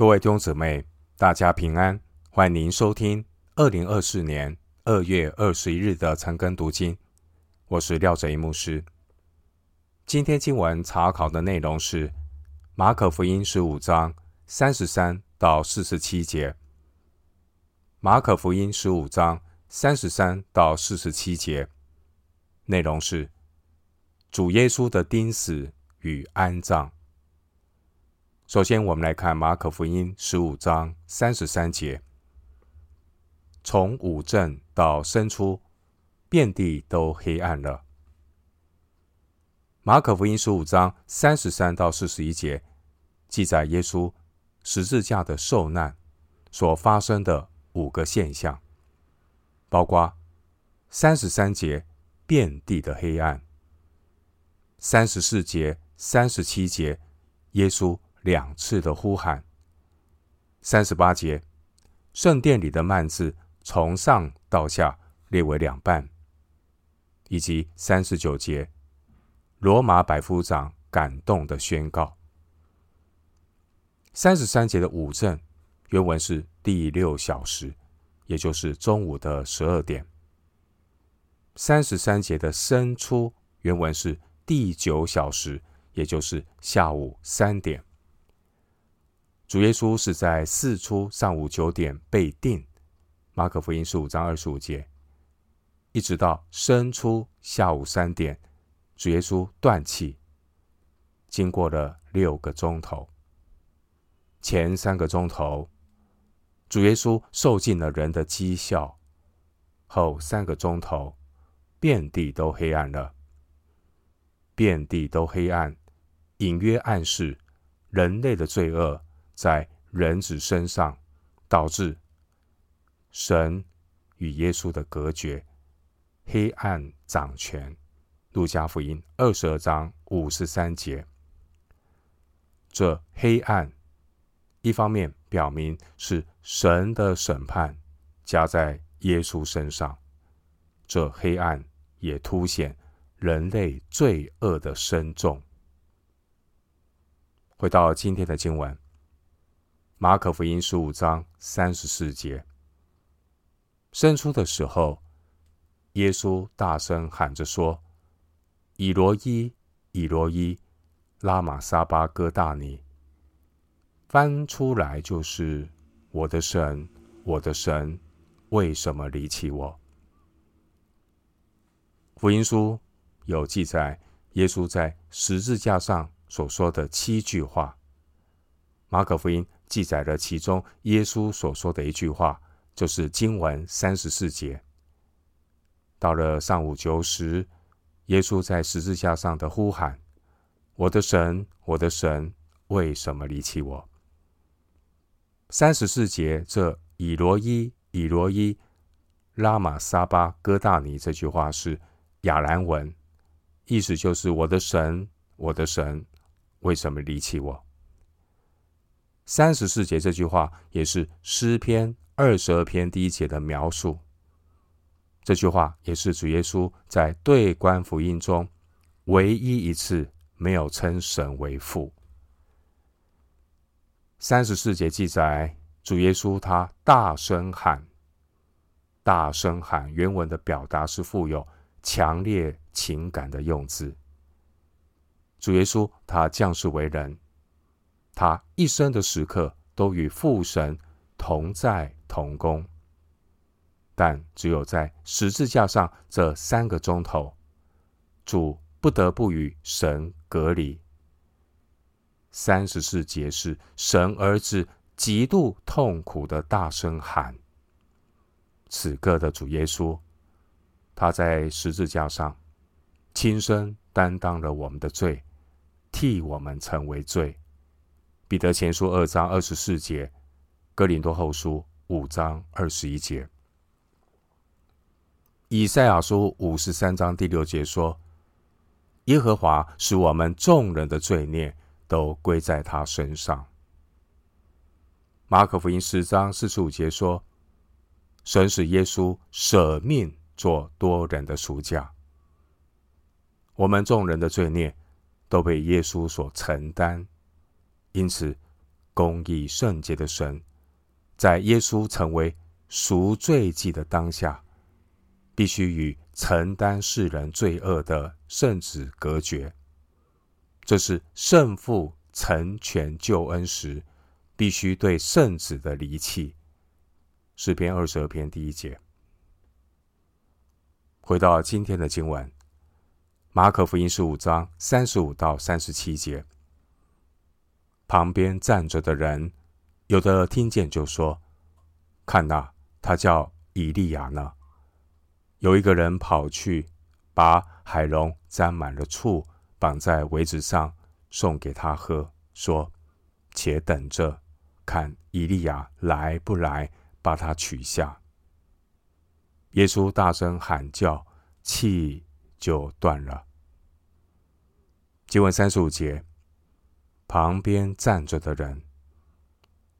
各位弟兄姊妹，大家平安！欢迎您收听二零二四年二月二十一日的晨更读经。我是廖哲一牧师。今天经文查考的内容是马可福音十五章三十三到四十七节。马可福音十五章三十三到四十七节内容是主耶稣的钉死与安葬。首先，我们来看马可福音十五章三十三节：从五正到申初，遍地都黑暗了。马可福音十五章三十三到四十一节记载耶稣十字架的受难所发生的五个现象，包括三十三节遍地的黑暗，三十四节、三十七节耶稣。两次的呼喊，三十八节，圣殿里的幔子从上到下列为两半，以及三十九节，罗马百夫长感动的宣告。三十三节的午正，原文是第六小时，也就是中午的十二点。三十三节的申初，原文是第九小时，也就是下午三点。主耶稣是在巳初上午九点被定，马可福音十五章二十五节，一直到申初下午三点，主耶稣断气。经过了六个钟头，前三个钟头，主耶稣受尽了人的讥笑；后三个钟头，遍地都黑暗了，遍地都黑暗，隐约暗示人类的罪恶。在人子身上，导致神与耶稣的隔绝，黑暗掌权。路加福音二十二章五十三节，这黑暗一方面表明是神的审判加在耶稣身上，这黑暗也凸显人类罪恶的深重。回到今天的经文。马可福音十五章三十四节，生出的时候，耶稣大声喊着说：“以罗伊，以罗伊，拉玛撒巴哥大尼。”翻出来就是：“我的神，我的神，为什么离弃我？”福音书有记载耶稣在十字架上所说的七句话。马可福音。记载了其中耶稣所说的一句话，就是经文三十四节。到了上午九时，耶稣在十字架上的呼喊：“我的神，我的神，为什么离弃我？”三十四节这以罗伊，以罗伊，拉玛撒巴哥大尼这句话是亚兰文，意思就是：“我的神，我的神，为什么离弃我？”三十四节这句话也是诗篇二十二篇第一节的描述。这句话也是主耶稣在对观福音中唯一一次没有称神为父。三十四节记载，主耶稣他大声喊，大声喊，原文的表达是富有强烈情感的用字。主耶稣他降世为人。他一生的时刻都与父神同在同工，但只有在十字架上这三个钟头，主不得不与神隔离。三十四节是神儿子极度痛苦的大声喊。此刻的主耶稣，他在十字架上亲身担当了我们的罪，替我们成为罪。彼得前书二章二十四节，哥林多后书五章二十一节，以赛亚书五十三章第六节说：“耶和华使我们众人的罪孽都归在他身上。”马可福音十章四十五节说：“神使耶稣舍命做多人的赎价。”我们众人的罪孽都被耶稣所承担。因此，公义圣洁的神，在耶稣成为赎罪祭的当下，必须与承担世人罪恶的圣子隔绝。这是圣父成全救恩时必须对圣子的离弃。诗篇二十二篇第一节。回到今天的经文，马可福音十五章三十五到三十七节。旁边站着的人，有的听见就说：“看哪，他叫以利亚呢。”有一个人跑去，把海龙沾满了醋，绑在苇子上，送给他喝，说：“且等着，看以利亚来不来，把他取下。”耶稣大声喊叫，气就断了。经文三十五节。旁边站着的人，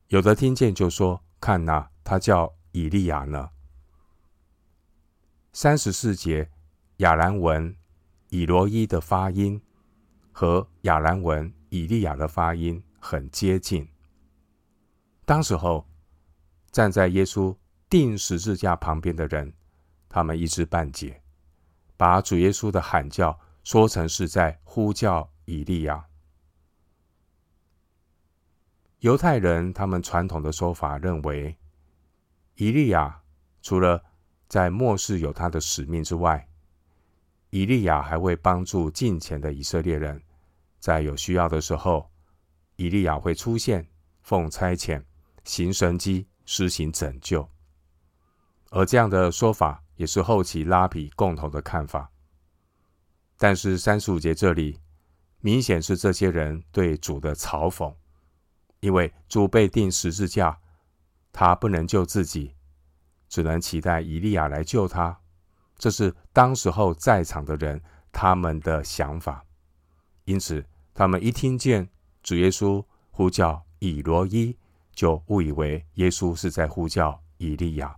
有的听见就说：“看呐，他叫以利亚呢。”三十四节，亚兰文以罗伊的发音和亚兰文以利亚的发音很接近。当时候站在耶稣钉十字架旁边的人，他们一知半解，把主耶稣的喊叫说成是在呼叫以利亚。犹太人他们传统的说法认为，以利亚除了在末世有他的使命之外，以利亚还会帮助近前的以色列人，在有需要的时候，以利亚会出现，奉差遣，行神迹，施行拯救。而这样的说法也是后期拉比共同的看法。但是三十五节这里明显是这些人对主的嘲讽。因为主被钉十字架，他不能救自己，只能期待以利亚来救他。这是当时候在场的人他们的想法。因此，他们一听见主耶稣呼叫以罗伊，就误以为耶稣是在呼叫以利亚。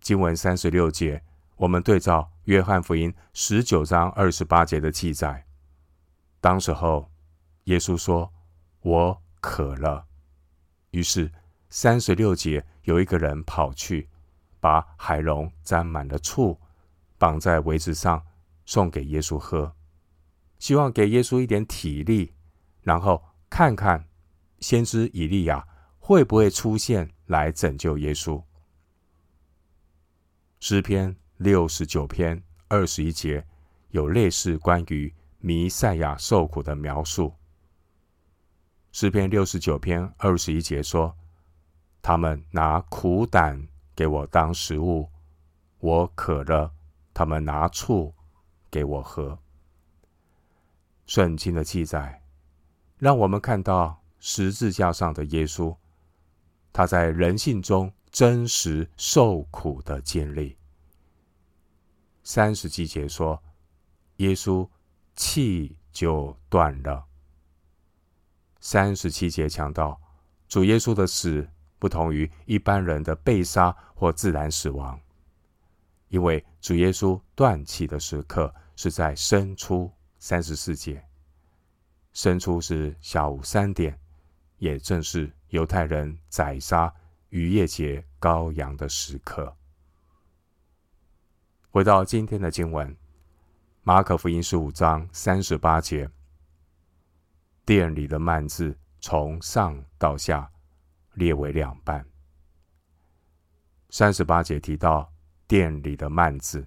经文三十六节，我们对照约翰福音十九章二十八节的记载，当时候耶稣说。我渴了，于是三十六节有一个人跑去，把海龙沾满了醋，绑在苇子上，送给耶稣喝，希望给耶稣一点体力，然后看看先知以利亚会不会出现来拯救耶稣。诗篇六十九篇二十一节有类似关于弥赛亚受苦的描述。诗篇六十九篇二十一节说：“他们拿苦胆给我当食物，我渴了，他们拿醋给我喝。”圣经的记载让我们看到十字架上的耶稣，他在人性中真实受苦的经历。三十七节说：“耶稣气就断了。”三十七节强调，主耶稣的死不同于一般人的被杀或自然死亡，因为主耶稣断气的时刻是在申初三十四节，申初是下午三点，也正是犹太人宰杀逾越节羔羊的时刻。回到今天的经文，马可福音十五章三十八节。殿里的幔子从上到下列为两半。三十八节提到殿里的幔子，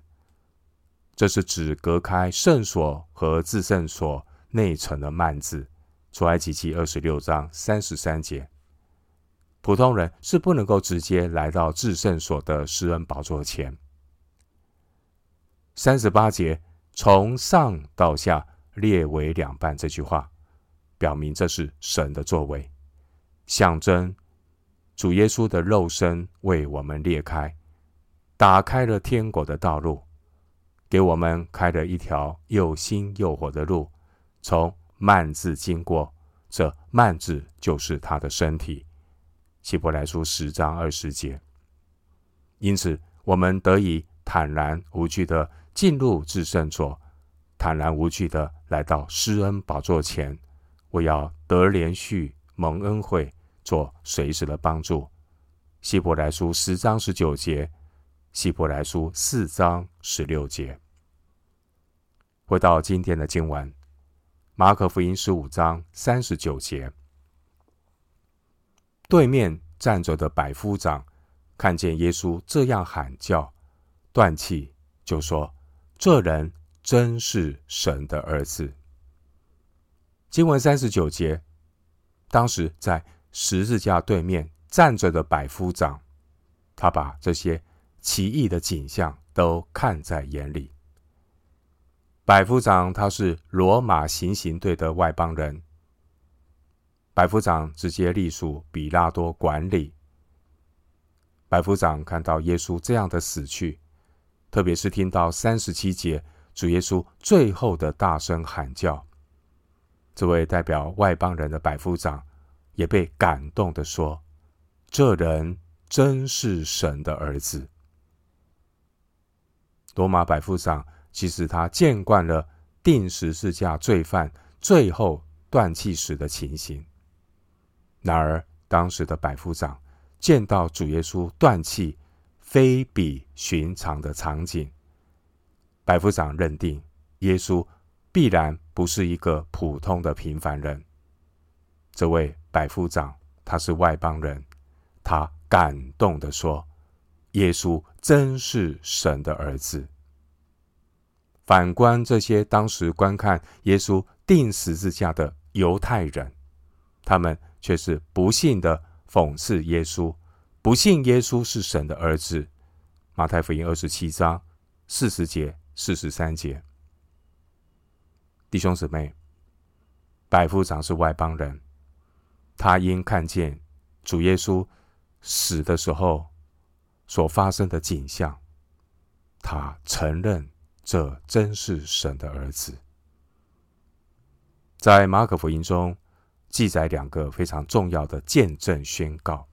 这是指隔开圣所和至圣所内层的幔子。出埃及记二十六章三十三节，普通人是不能够直接来到至圣所的施恩宝座前。三十八节从上到下列为两半这句话。表明这是神的作为，象征主耶稣的肉身为我们裂开，打开了天国的道路，给我们开了一条又新又活的路。从幔子经过，这幔子就是他的身体。希伯来书十章二十节。因此，我们得以坦然无惧的进入至圣所，坦然无惧的来到施恩宝座前。我要得连续蒙恩惠，做随时的帮助。希伯来书十章十九节，希伯来书四章十六节。回到今天的经文，马可福音十五章三十九节，对面站着的百夫长看见耶稣这样喊叫，断气，就说：“这人真是神的儿子。”经文三十九节，当时在十字架对面站着的百夫长，他把这些奇异的景象都看在眼里。百夫长他是罗马行刑队的外邦人，百夫长直接隶属比拉多管理。百夫长看到耶稣这样的死去，特别是听到三十七节主耶稣最后的大声喊叫。这位代表外邦人的百夫长也被感动地说：“这人真是神的儿子。”罗马百夫长其实他见惯了钉十字架罪犯最后断气时的情形，然而当时的百夫长见到主耶稣断气，非比寻常的场景。百夫长认定耶稣。必然不是一个普通的平凡人。这位百夫长他是外邦人，他感动地说：“耶稣真是神的儿子。”反观这些当时观看耶稣钉十字架的犹太人，他们却是不信的讽刺耶稣，不信耶稣是神的儿子。马太福音二十七章四十节、四十三节。弟兄姊妹，百夫长是外邦人，他因看见主耶稣死的时候所发生的景象，他承认这真是神的儿子。在马可福音中记载两个非常重要的见证宣告，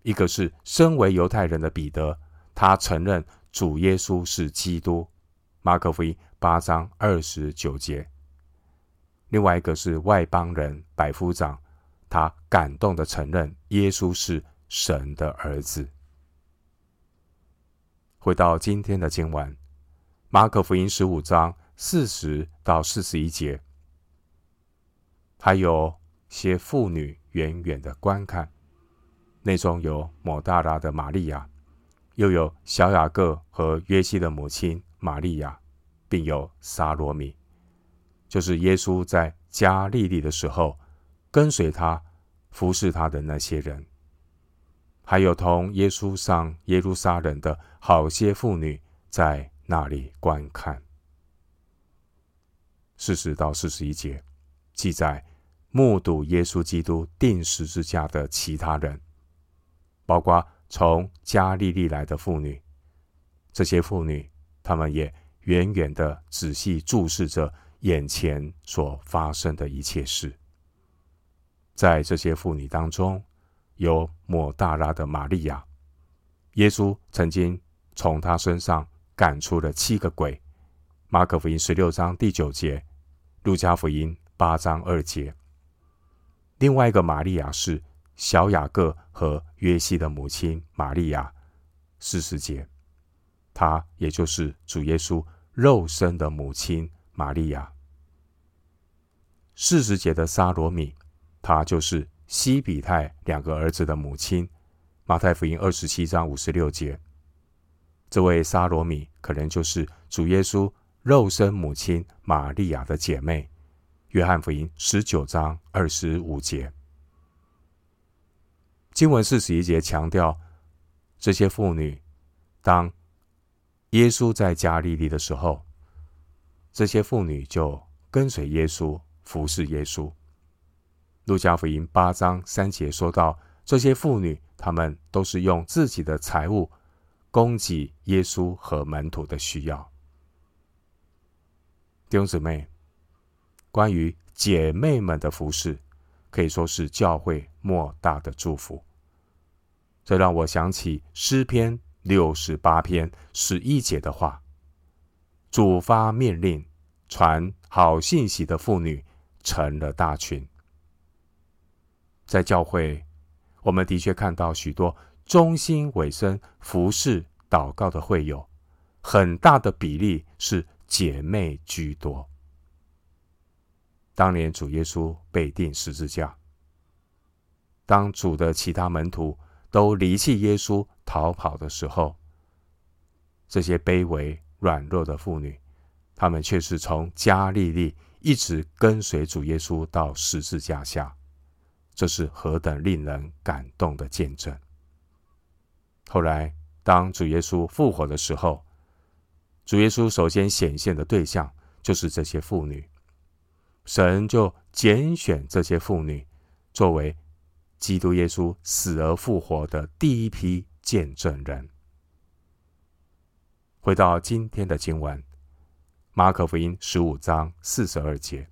一个是身为犹太人的彼得，他承认主耶稣是基督，马可福音八章二十九节。另外一个是外邦人百夫长，他感动的承认耶稣是神的儿子。回到今天的经文，马可福音十五章四十到四十一节，还有些妇女远远的观看，内中有抹大拉的玛利亚，又有小雅各和约西的母亲玛利亚，并有撒罗米。就是耶稣在加利利的时候，跟随他、服侍他的那些人，还有同耶稣上耶路撒冷的好些妇女，在那里观看。四十到四十一节记载，目睹耶稣基督钉十字架的其他人，包括从加利利来的妇女。这些妇女，她们也远远的仔细注视着。眼前所发生的一切事，在这些妇女当中，有抹大拉的玛利亚。耶稣曾经从她身上赶出了七个鬼。马可福音十六章第九节，路加福音八章二节。另外一个玛利亚是小雅各和约西的母亲玛利亚，四十节，她也就是主耶稣肉身的母亲玛利亚。四十节的沙罗米，她就是西比泰两个儿子的母亲。马太福音二十七章五十六节，这位沙罗米可能就是主耶稣肉身母亲玛利亚的姐妹。约翰福音十九章二十五节，经文四十一节强调，这些妇女，当耶稣在加利利的时候，这些妇女就跟随耶稣。服侍耶稣。路加福音八章三节说到，这些妇女，她们都是用自己的财物供给耶稣和门徒的需要。弟兄姊妹，关于姐妹们的服侍，可以说是教会莫大的祝福。这让我想起诗篇六十八篇十一节的话：“主发命令，传好信息的妇女。”成了大群，在教会，我们的确看到许多忠心委身服侍祷告的会友，很大的比例是姐妹居多。当年主耶稣被钉十字架，当主的其他门徒都离弃耶稣逃跑的时候，这些卑微软弱的妇女，她们却是从加利利一直跟随主耶稣到十字架下，这是何等令人感动的见证！后来，当主耶稣复活的时候，主耶稣首先显现的对象就是这些妇女。神就拣选这些妇女，作为基督耶稣死而复活的第一批见证人。回到今天的经文，马可福音十五章四十二节。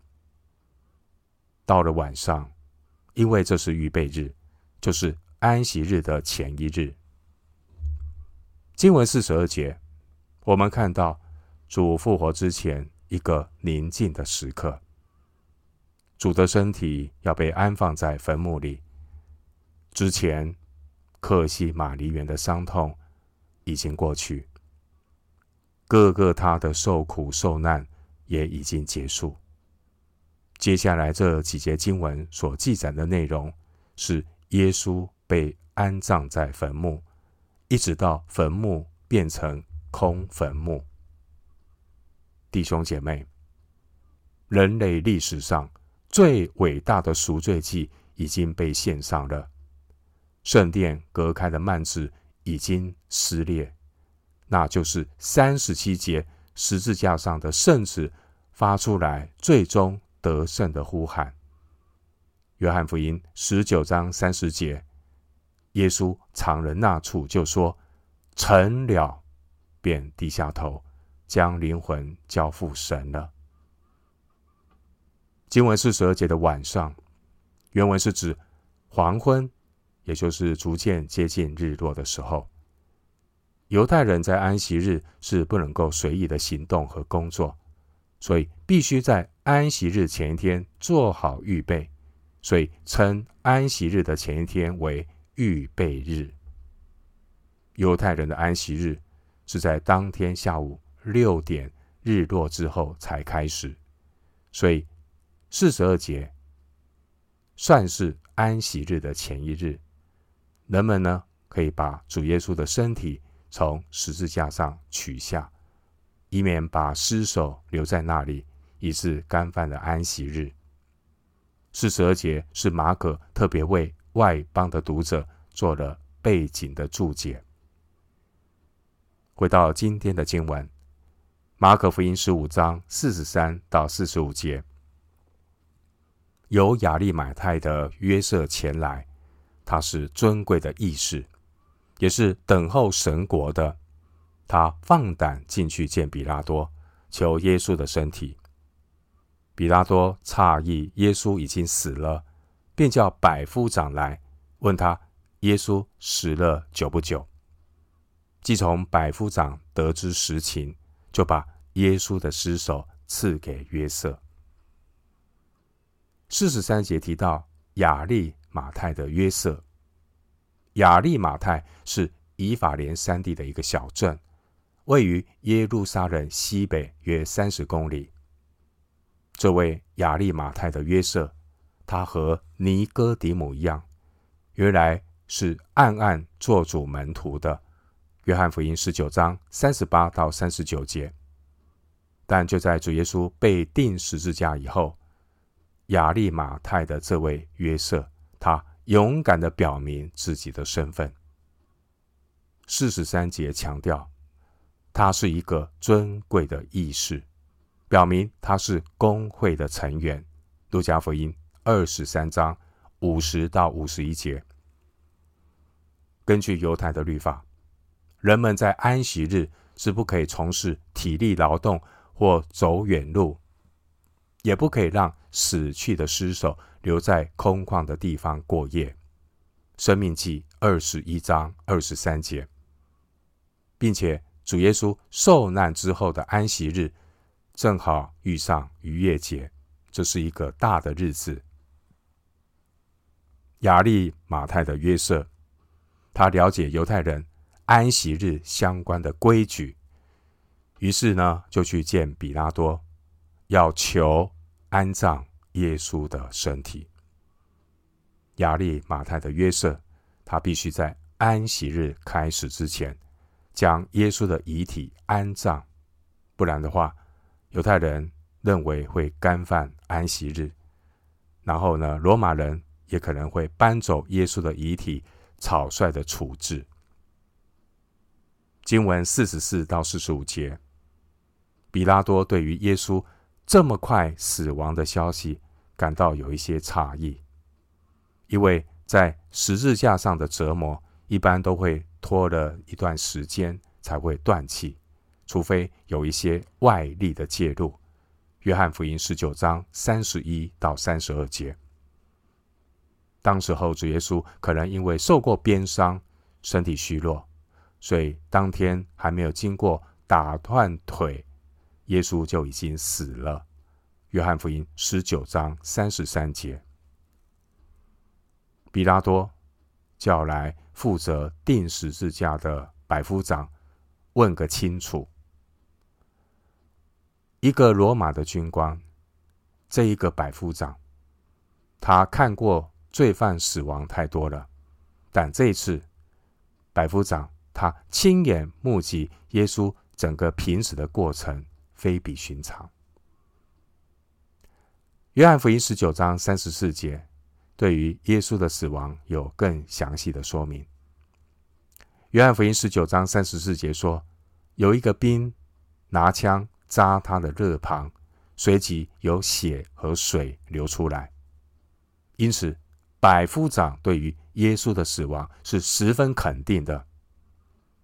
到了晚上，因为这是预备日，就是安息日的前一日。经文四十二节，我们看到主复活之前一个宁静的时刻。主的身体要被安放在坟墓里之前，克西马尼园的伤痛已经过去，各各他的受苦受难也已经结束。接下来这几节经文所记载的内容，是耶稣被安葬在坟墓，一直到坟墓变成空坟墓。弟兄姐妹，人类历史上，最伟大的赎罪祭已经被献上了，圣殿隔开的幔子已经撕裂，那就是三十七节十字架上的圣子发出来最终得胜的呼喊。约翰福音十九章三十节，耶稣尝了那处，就说：“成了。”便低下头，将灵魂交付神了。经文四十二节的晚上，原文是指黄昏，也就是逐渐接近日落的时候。犹太人在安息日是不能够随意的行动和工作，所以必须在安息日前一天做好预备，所以称安息日的前一天为预备日。犹太人的安息日是在当天下午六点日落之后才开始，所以。四十二节算是安息日的前一日，人们呢可以把主耶稣的身体从十字架上取下，以免把尸首留在那里，以致干犯了安息日。四十二节是马可特别为外邦的读者做了背景的注解。回到今天的经文，马可福音十五章四十三到四十五节。由亚利马泰的约瑟前来，他是尊贵的义士，也是等候神国的。他放胆进去见比拉多，求耶稣的身体。比拉多诧异耶稣已经死了，便叫百夫长来问他：耶稣死了久不久？既从百夫长得知实情，就把耶稣的尸首赐给约瑟。四十三节提到亚利马太的约瑟，亚利马泰是以法莲山地的一个小镇，位于耶路撒冷西北约三十公里。这位亚利马泰的约瑟，他和尼哥底母一样，原来是暗暗做主门徒的。约翰福音十九章三十八到三十九节，但就在主耶稣被钉十字架以后。亚利马泰的这位约瑟，他勇敢地表明自己的身份。四十三节强调，他是一个尊贵的议士，表明他是公会的成员。路加福音二十三章五十到五十一节，根据犹太的律法，人们在安息日是不可以从事体力劳动或走远路。也不可以让死去的尸首留在空旷的地方过夜。生命记二十一章二十三节，并且主耶稣受难之后的安息日，正好遇上逾越节，这是一个大的日子。亚利马太的约瑟，他了解犹太人安息日相关的规矩，于是呢，就去见彼拉多，要求安葬耶稣的身体。亚利马太的约瑟，他必须在安息日开始之前，将耶稣的遗体安葬，不然的话，犹太人认为会干犯安息日，然后呢，罗马人也可能会搬走耶稣的遗体，草率的处置。经文四十四到四十五节，比拉多对于耶稣这么快死亡的消息感到有一些诧异，因为在十字架上的折磨一般都会拖了一段时间才会断气，除非有一些外力的介入。约翰福音十九章三十一到三十二节，当时候主耶稣可能因为受过鞭伤，身体虚弱，所以当天还没有经过打断腿。耶稣就已经死了。约翰福音十九章三十三节，比拉多叫来负责钉十字架的百夫长，问个清楚。一个罗马的军官，这一个百夫长，他看过罪犯死亡太多了，但这一次，百夫长他亲眼目击耶稣整个濒死的过程。非比寻常。约翰福音十九章三十四节对于耶稣的死亡有更详细的说明。约翰福音十九章三十四节说，有一个兵拿枪扎他的肋旁，随即有血和水流出来。因此，百夫长对于耶稣的死亡是十分肯定的。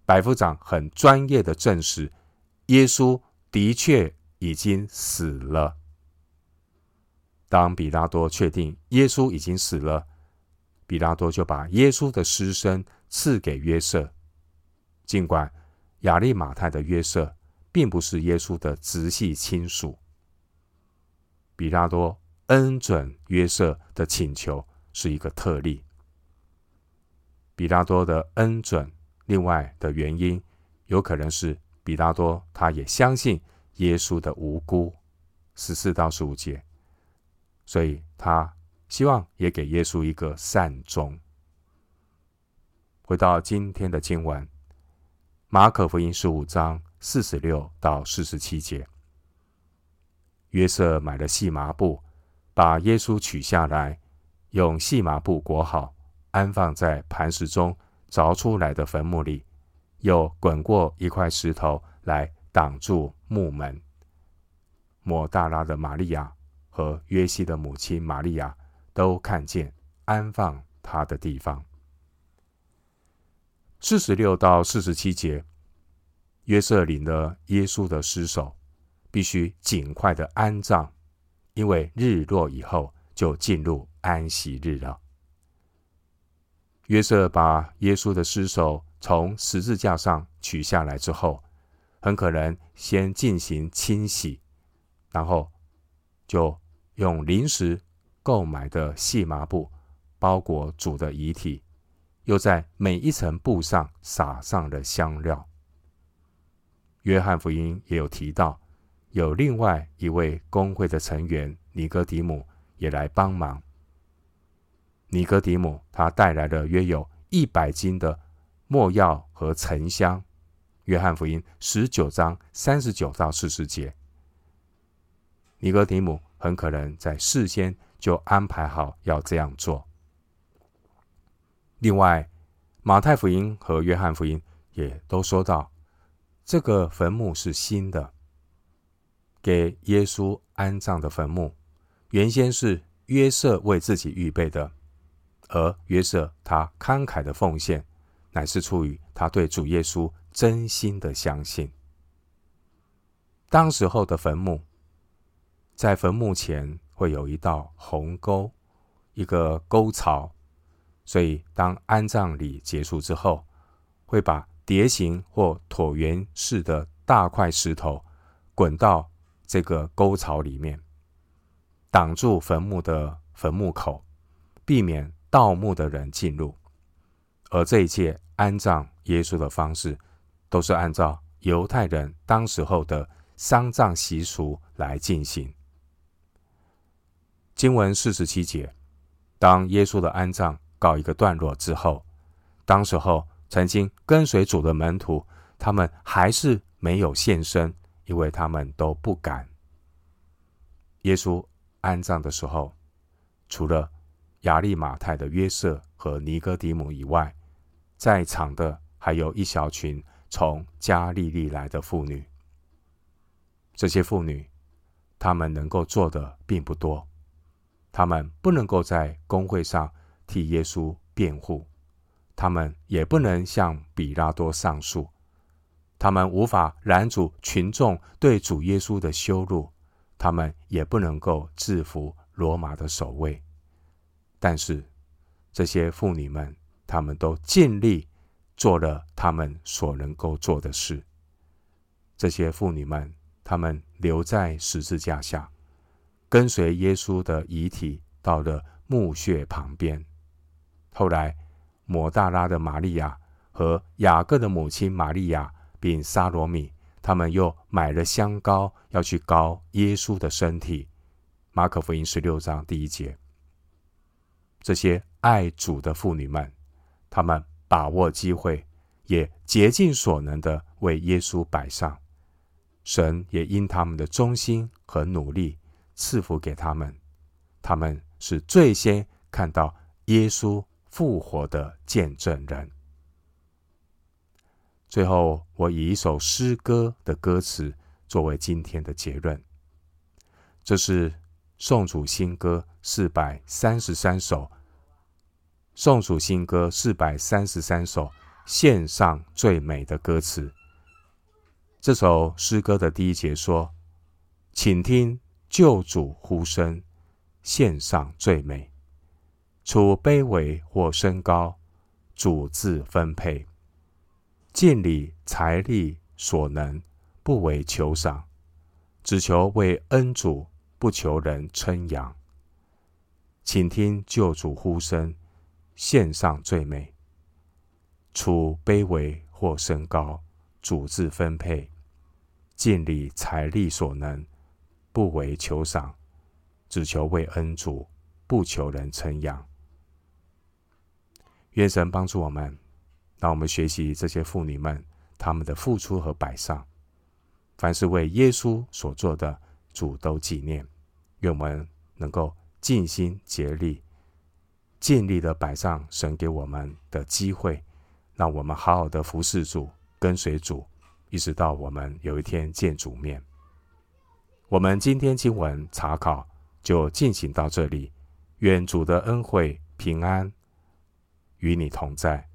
百夫长很专业的证实耶稣。的确已经死了。当比拉多确定耶稣已经死了，比拉多就把耶稣的尸身赐给约瑟。尽管亚利马太的约瑟并不是耶稣的直系亲属，比拉多恩准约瑟的请求是一个特例。比拉多的恩准，另外的原因有可能是。比拉多他也相信耶稣的无辜，十四到十五节，所以他希望也给耶稣一个善终。回到今天的经文，马可福音十五章四十六到四十七节，约瑟买了细麻布，把耶稣取下来，用细麻布裹好，安放在磐石中凿出来的坟墓里。又滚过一块石头来挡住墓门。抹大拉的玛利亚和约西的母亲玛利亚都看见安放他的地方。四十六到四十七节，约瑟领了耶稣的尸首，必须尽快的安葬，因为日落以后就进入安息日了。约瑟把耶稣的尸首。从十字架上取下来之后，很可能先进行清洗，然后就用临时购买的细麻布包裹主的遗体，又在每一层布上撒上了香料。约翰福音也有提到，有另外一位工会的成员尼哥底姆也来帮忙。尼哥底姆他带来了约有一百斤的。没药和沉香，约翰福音十九章三十九到四十节，尼哥底母很可能在事先就安排好要这样做。另外，马太福音和约翰福音也都说到，这个坟墓是新的，给耶稣安葬的坟墓，原先是约瑟为自己预备的，而约瑟他慷慨的奉献。乃是出于他对主耶稣真心的相信。当时候的坟墓，在坟墓前会有一道鸿沟，一个沟槽，所以当安葬礼结束之后，会把蝶形或椭圆式的大块石头滚到这个沟槽里面，挡住坟墓的坟墓口，避免盗墓的人进入。而这一切安葬耶稣的方式，都是按照犹太人当时候的丧葬习俗来进行。经文四十七节，当耶稣的安葬告一个段落之后，当时候曾经跟随主的门徒，他们还是没有现身，因为他们都不敢。耶稣安葬的时候，除了亚利马泰的约瑟和尼哥底母以外，在场的还有一小群从加利利来的妇女。这些妇女，她们能够做的并不多，她们不能够在公会上替耶稣辩护，她们也不能向比拉多上诉，她们无法拦阻群众对主耶稣的羞辱，她们也不能够制服罗马的守卫。但是这些妇女们，他们都尽力做了他们所能够做的事。这些妇女们，她们留在十字架下，跟随耶稣的遗体到了墓穴旁边。后来，抹大拉的玛利亚和雅各的母亲玛利亚，并撒罗米，他们又买了香膏，要去膏耶稣的身体。马可福音十六章第一节。这些爱主的妇女们，他们把握机会，也竭尽所能的为耶稣摆上。神也因他们的忠心和努力赐福给他们。他们是最先看到耶稣复活的见证人。最后，我以一首诗歌的歌词作为今天的结论。这是颂主新歌四百三十三首。颂主新歌四百三十三首，献上最美的歌词。这首诗歌的第一节说：“请听救主呼声，献上最美。处卑微或身高，主自分配。尽理财力所能，不为求赏，只求为恩主，不求人称扬。请听救主呼声。”献上最美，处卑微或升高，主自分配，尽力财力所能，不为求赏，只求为恩主，不求人称扬。愿神帮助我们，让我们学习这些妇女们她们的付出和摆上，凡是为耶稣所做的，主都纪念。愿我们能够尽心竭力。尽力的摆上神给我们的机会，让我们好好的服侍主、跟随主，一直到我们有一天见主面。我们今天经文查考就进行到这里，愿主的恩惠平安与你同在。